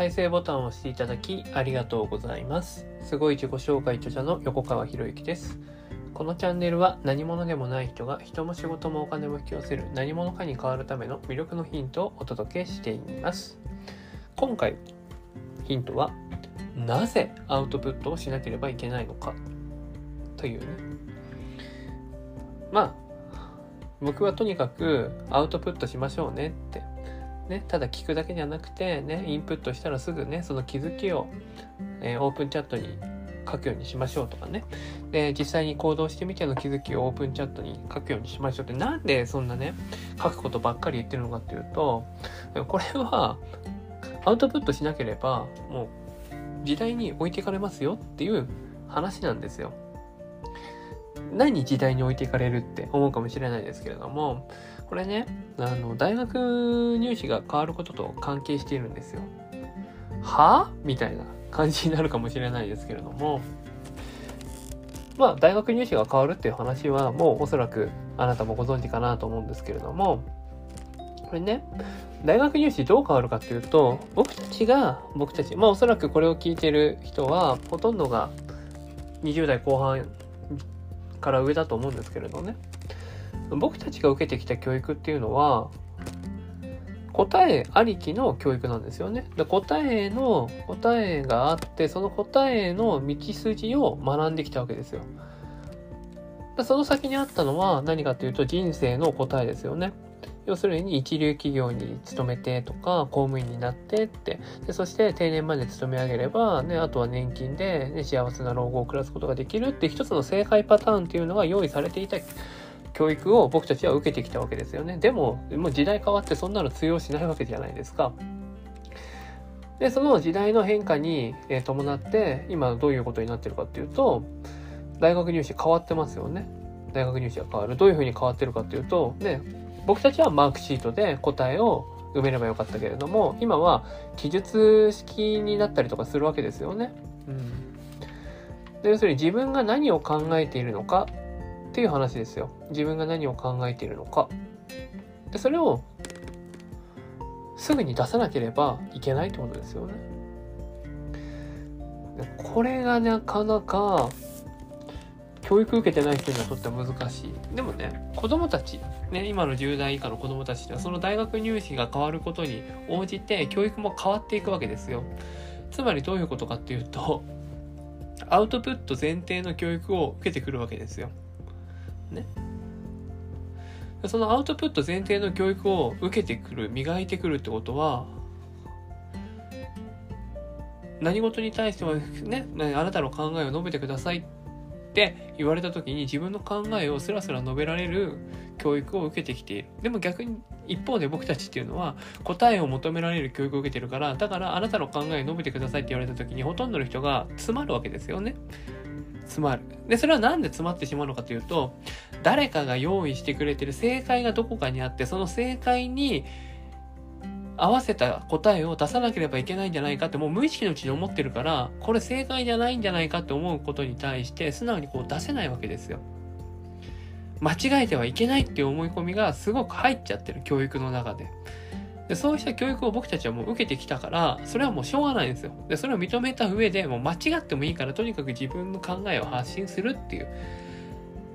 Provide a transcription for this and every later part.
再生ボタンを押していただきありがとうございます。すごい自己紹介著者の横川博之です。このチャンネルは何者でもない人が人も仕事もお金も引き寄せる何者かに変わるための魅力のヒントをお届けしています。今回、ヒントはなぜアウトプットをしなければいけないのかというね。まあ、僕はとにかくアウトプットしましょうねってね、ただ聞くだけじゃなくて、ね、インプットしたらすぐね、その気づきを、えー、オープンチャットに書くようにしましょうとかね。で、実際に行動してみての気づきをオープンチャットに書くようにしましょうって、なんでそんなね、書くことばっかり言ってるのかっていうと、これは、アウトプットしなければ、もう、時代に置いていかれますよっていう話なんですよ。何時代に置いていかれるって思うかもしれないですけれども、これね、あの、大学入試が変わることと関係しているんですよ。は？あみたいな感じになるかもしれないですけれども、まあ、大学入試が変わるっていう話は、もうおそらくあなたもご存知かなと思うんですけれども、これね、大学入試どう変わるかっていうと、僕たちが、僕たち、まあおそらくこれを聞いてる人は、ほとんどが20代後半から上だと思うんですけれどね。僕たちが受けてきた教育っていうのは、答えありきの教育なんですよね。で答えの、答えがあって、その答えの道筋を学んできたわけですよ。でその先にあったのは何かというと人生の答えですよね。要するに一流企業に勤めてとか公務員になってってでそして定年まで勤め上げれば、ね、あとは年金で、ね、幸せな老後を暮らすことができるって一つの正解パターンっていうのが用意されていた教育を僕たちは受けてきたわけですよね。でも、もう時代変わってそんなの通用しないわけじゃないですか。で、その時代の変化に伴って、今どういうことになってるかっていうと、大学入試変わってますよね。大学入試が変わる。どういうふうに変わってるかっていうと、ね、僕たちはマークシートで答えを埋めればよかったけれども、今は記述式になったりとかするわけですよね。うん。で要するに自分が何を考えているのかっていう話ですよ。自分が何を考えているのか。で、それをすぐに出さなければいけないってことですよね。これがなかなか教育受けてない人にはとっては難しい。でもね、子供たち、ね、今の10代以下の子供たちってその大学入試が変わることに応じて教育も変わっていくわけですよ。つまりどういうことかっていうと、アウトプット前提の教育を受けてくるわけですよ。ね。そのアウトプット前提の教育を受けてくる、磨いてくるってことは、何事に対してもね、あなたの考えを述べてくださいって言われた時に自分の考えをスラスラ述べられる教育を受けてきている。でも逆に一方で僕たちっていうのは答えを求められる教育を受けてるから、だからあなたの考えを述べてくださいって言われた時にほとんどの人が詰まるわけですよね。詰まる。で、それはなんで詰まってしまうのかというと、誰かが用意してくれてる正解がどこかにあって、その正解に合わせた答えを出さなければいけないんじゃないかってもう無意識のうちに思ってるから、これ正解じゃないんじゃないかって思うことに対して素直にこう出せないわけですよ。間違えてはいけないっていう思い込みがすごく入っちゃってる教育の中で。でそうした教育を僕たちはもう受けてきたから、それはもうしょうがないんですよ。で、それを認めた上で、もう間違ってもいいから、とにかく自分の考えを発信するっていう。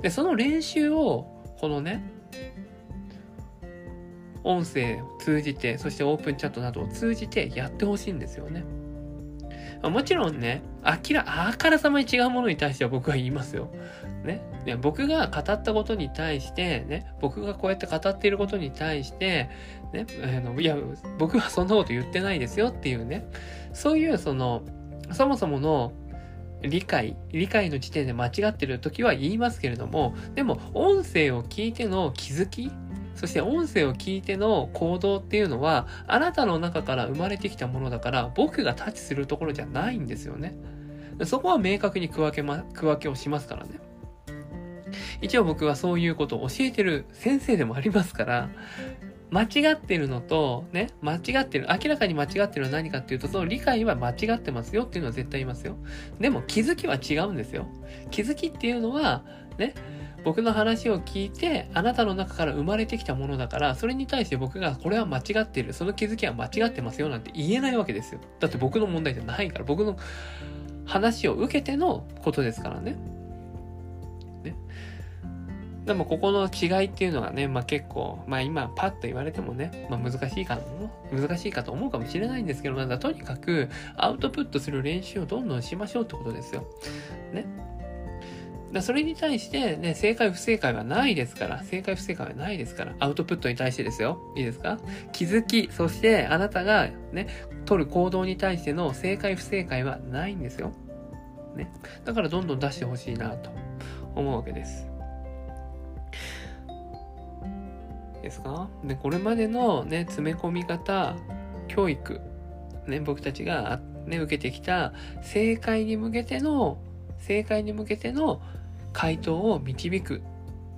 で、その練習を、このね、音声を通じて、そしてオープンチャットなどを通じてやってほしいんですよね。もちろんね、明ら、あからさまに違うものに対しては僕は言いますよ。ね。いや僕が語ったことに対して、ね、僕がこうやって語っていることに対して、ね、あのいや、僕はそんなこと言ってないですよっていうね、そういうその、そもそもの理解、理解の時点で間違ってる時は言いますけれども、でも音声を聞いての気づき、そして音声を聞いての行動っていうのは、あなたの中から生まれてきたものだから、僕がタッチするところじゃないんですよね。そこは明確に区分けま、区分けをしますからね。一応僕はそういうことを教えてる先生でもありますから、間違ってるのと、ね、間違ってる、明らかに間違ってるのは何かっていうと、その理解は間違ってますよっていうのは絶対言いますよ。でも気づきは違うんですよ。気づきっていうのは、ね、僕の話を聞いて、あなたの中から生まれてきたものだから、それに対して僕がこれは間違ってる、その気づきは間違ってますよなんて言えないわけですよ。だって僕の問題じゃないから、僕の話を受けてのことですからね。でもここの違いっていうのがね、まあ結構、まあ今パッと言われてもね、まあ難しいか難しいかと思うかもしれないんですけど、まだとにかくアウトプットする練習をどんどんしましょうってことですよ。ね。だそれに対して、ね、正解不正解はないですから、正解不正解はないですから、アウトプットに対してですよ。いいですか？気づき、そしてあなたがね、取る行動に対しての正解不正解はないんですよ。ね。だからどんどん出してほしいなと思うわけです。ですか？で、これまでのね、詰め込み方、教育、ね、僕たちが、ね、受けてきた正解に向けての、正解に向けての回答を導く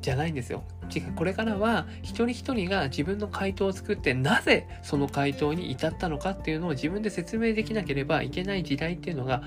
じゃないんですよ。違う。これからは一人一人が自分の回答を作ってなぜその回答に至ったのかっていうのを自分で説明できなければいけない時代っていうのが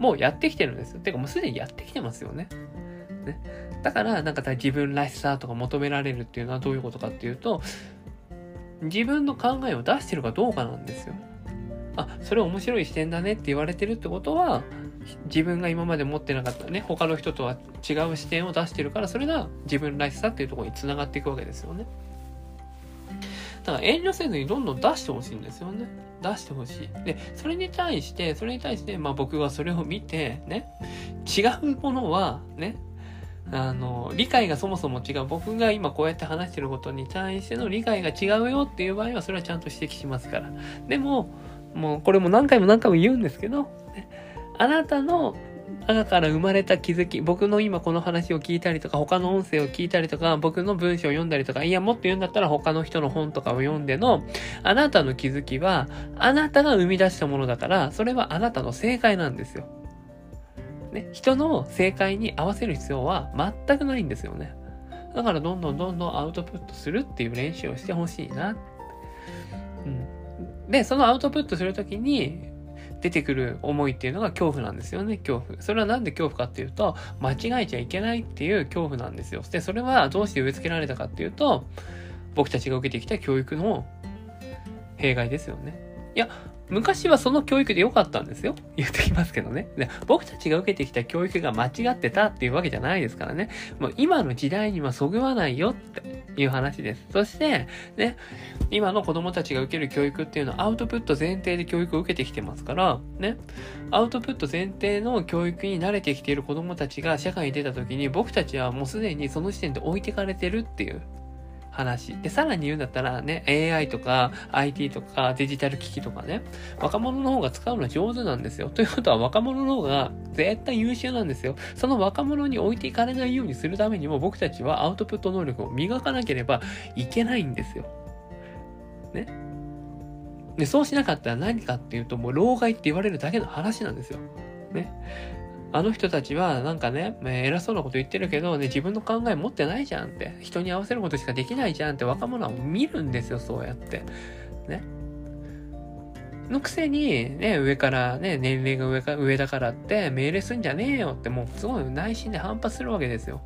もうやってきてるんですよ。てかもうすでにやってきてますよね。ね。だからなんか自分らしさとか求められるっていうのはどういうことかっていうと自分の考えを出してるかどうかなんですよ。あ、それ面白い視点だねって言われてるってことは自分が今まで持ってなかったね、他の人とは違う視点を出してるから、それが自分らしさっていうところにつながっていくわけですよね。だから遠慮せずにどんどん出してほしいんですよね。出してほしい。で、それに対して、それに対して、まあ僕はそれを見て、ね、違うものは、ね、あの、理解がそもそも違う。僕が今こうやって話してることに対しての理解が違うよっていう場合は、それはちゃんと指摘しますから。でも、もうこれも何回も何回も言うんですけど、あなたの中から生まれた気づき、僕の今この話を聞いたりとか、他の音声を聞いたりとか、僕の文章を読んだりとか、いや、もっと言うんだったら他の人の本とかを読んでの、あなたの気づきは、あなたが生み出したものだから、それはあなたの正解なんですよ。ね、人の正解に合わせる必要は全くないんですよね。だからどんどんどんどんアウトプットするっていう練習をしてほしいな。うん。で、そのアウトプットするときに、出てくる思いっていうのが恐怖なんですよね、恐怖。それはなんで恐怖かっていうと、間違えちゃいけないっていう恐怖なんですよ。で、それはどうして植え付けられたかっていうと、僕たちが受けてきた教育の弊害ですよね。いや、昔はその教育で良かったんですよ。言ってきますけどね。で僕たちが受けてきた教育が間違ってたっていうわけじゃないですからね。もう今の時代にはそぐわないよっていう話です。そして、ね、今の子供たちが受ける教育っていうのはアウトプット前提で教育を受けてきてますから、ね、アウトプット前提の教育に慣れてきている子供たちが社会に出た時に僕たちはもうすでにその時点で置いてかれてるっていう話。で、さらに言うんだったらね、AI とか IT とかデジタル機器とかね、若者の方が使うのは上手なんですよ。ということは若者の方が絶対優秀なんですよ。その若者に置いていかれないようにするためにも僕たちはアウトプット能力を磨かなければいけないんですよ。ね。で、そうしなかったら何かっていうと、もう老害って言われるだけの話なんですよ。ね。あの人たちはなんかね、偉そうなこと言ってるけどね、自分の考え持ってないじゃんって、人に合わせることしかできないじゃんって若者は見るんですよ、そうやって。ね。のくせに、ね、上からね、年齢が上か上だからって命令すんじゃねえよってもうすごい内心で反発するわけですよ。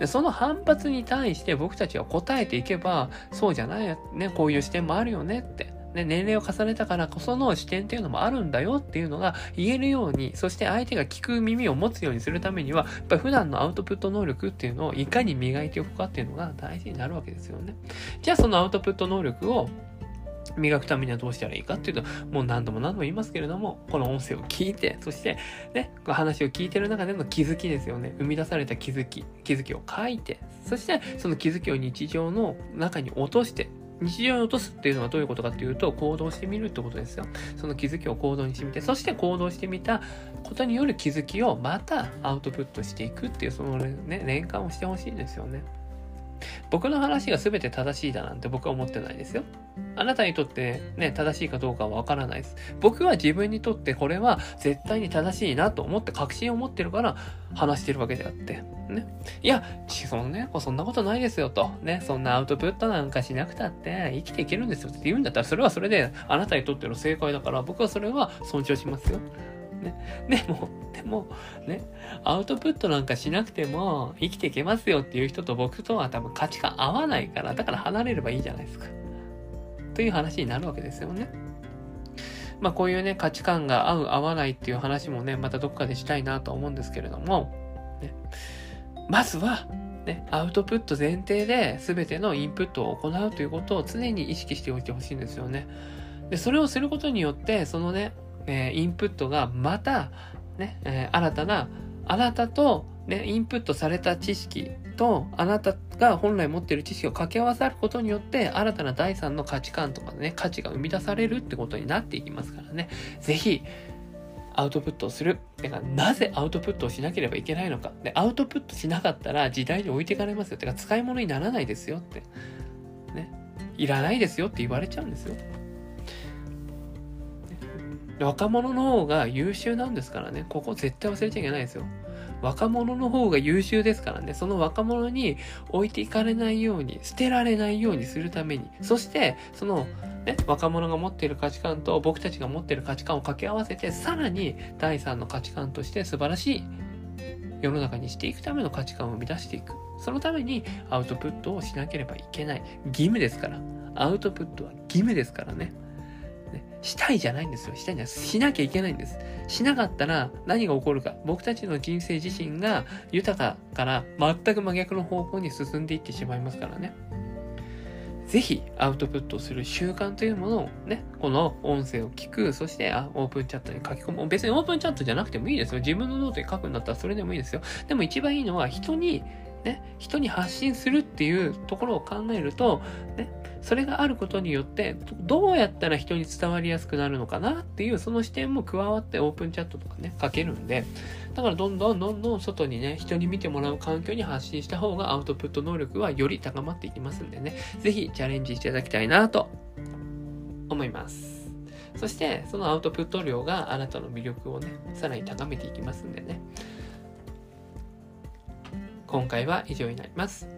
で、その反発に対して僕たちは答えていけば、そうじゃない、ね、こういう視点もあるよねって。ね、年齢を重ねたからこその視点っていうのもあるんだよっていうのが言えるように、そして相手が聞く耳を持つようにするためには、やっぱり普段のアウトプット能力っていうのをいかに磨いておくかっていうのが大事になるわけですよね。じゃあそのアウトプット能力を磨くためにはどうしたらいいかっていうと、もう何度も何度も言いますけれども、この音声を聞いて、そして、ね、話を聞いてる中での気づきですよね。生み出された気づき、気づきを書いて、そしてその気づきを日常の中に落として、日常に落とすっていうのはどういうことかっていうと、行動してみるってことですよ。その気づきを行動にしてみて、そして行動してみたことによる気づきをまたアウトプットしていくっていう、そのね、連関をしてほしいんですよね。僕の話が全て正しいだなんて僕は思ってないですよ。あなたにとってね、正しいかどうかはわからないです。僕は自分にとってこれは絶対に正しいなと思って確信を持ってるから話してるわけであって。ね。いや、そのね、そんなことないですよと。ね、そんなアウトプットなんかしなくたって生きていけるんですよって言うんだったらそれはそれであなたにとっての正解だから僕はそれは尊重しますよ。ね。でも、でも、ね、アウトプットなんかしなくても生きていけますよっていう人と僕とは多分価値観合わないから、だから離れればいいじゃないですか。という話になるわけですよね。まあこういうね、価値観が合う合わないっていう話もね、またどっかでしたいなと思うんですけれども、ね、まずは、ね、アウトプット前提で全てのインプットを行うということを常に意識しておいてほしいんですよね。で、それをすることによって、そのね、えー、インプットがまた、ね、えー、新たな、あなたと、ね、インプットされた知識と、あなたが本来持ってる知識を掛け合わさることによって、新たな第三の価値観とかね、価値が生み出されるってことになっていきますからね。ぜひ、アウトプットをする。てか、なぜアウトプットをしなければいけないのか。で、アウトプットしなかったら時代に置いていかれますよ。てか、使い物にならないですよって。ね。いらないですよって言われちゃうんですよ。若者の方が優秀なんですからね。ここ絶対忘れちゃいけないですよ。若者の方が優秀ですからね。その若者に置いていかれないように、捨てられないようにするために。そして、その、ね、若者が持っている価値観と僕たちが持っている価値観を掛け合わせて、さらに第三の価値観として素晴らしい世の中にしていくための価値観を生み出していく。そのためにアウトプットをしなければいけない。義務ですから。アウトプットは義務ですからね。ね、したいじゃないんですよ。したいじゃないしなきゃいけないんです。しなかったら何が起こるか。僕たちの人生自身が豊かから全く真逆の方向に進んでいってしまいますからね。ぜひアウトプットする習慣というものをね、この音声を聞く、そしてあオープンチャットに書き込む。別にオープンチャットじゃなくてもいいですよ。自分のノートに書くんだったらそれでもいいですよ。でも一番いいのは人にね、人に発信するっていうところを考えると、ね、それがあることによって、どうやったら人に伝わりやすくなるのかなっていう、その視点も加わってオープンチャットとかね、書けるんで、だからどんどんどんどん外にね、人に見てもらう環境に発信した方がアウトプット能力はより高まっていきますんでね、ぜひチャレンジしていただきたいなと思います。そして、そのアウトプット量があなたの魅力をね、さらに高めていきますんでね。今回は以上になります。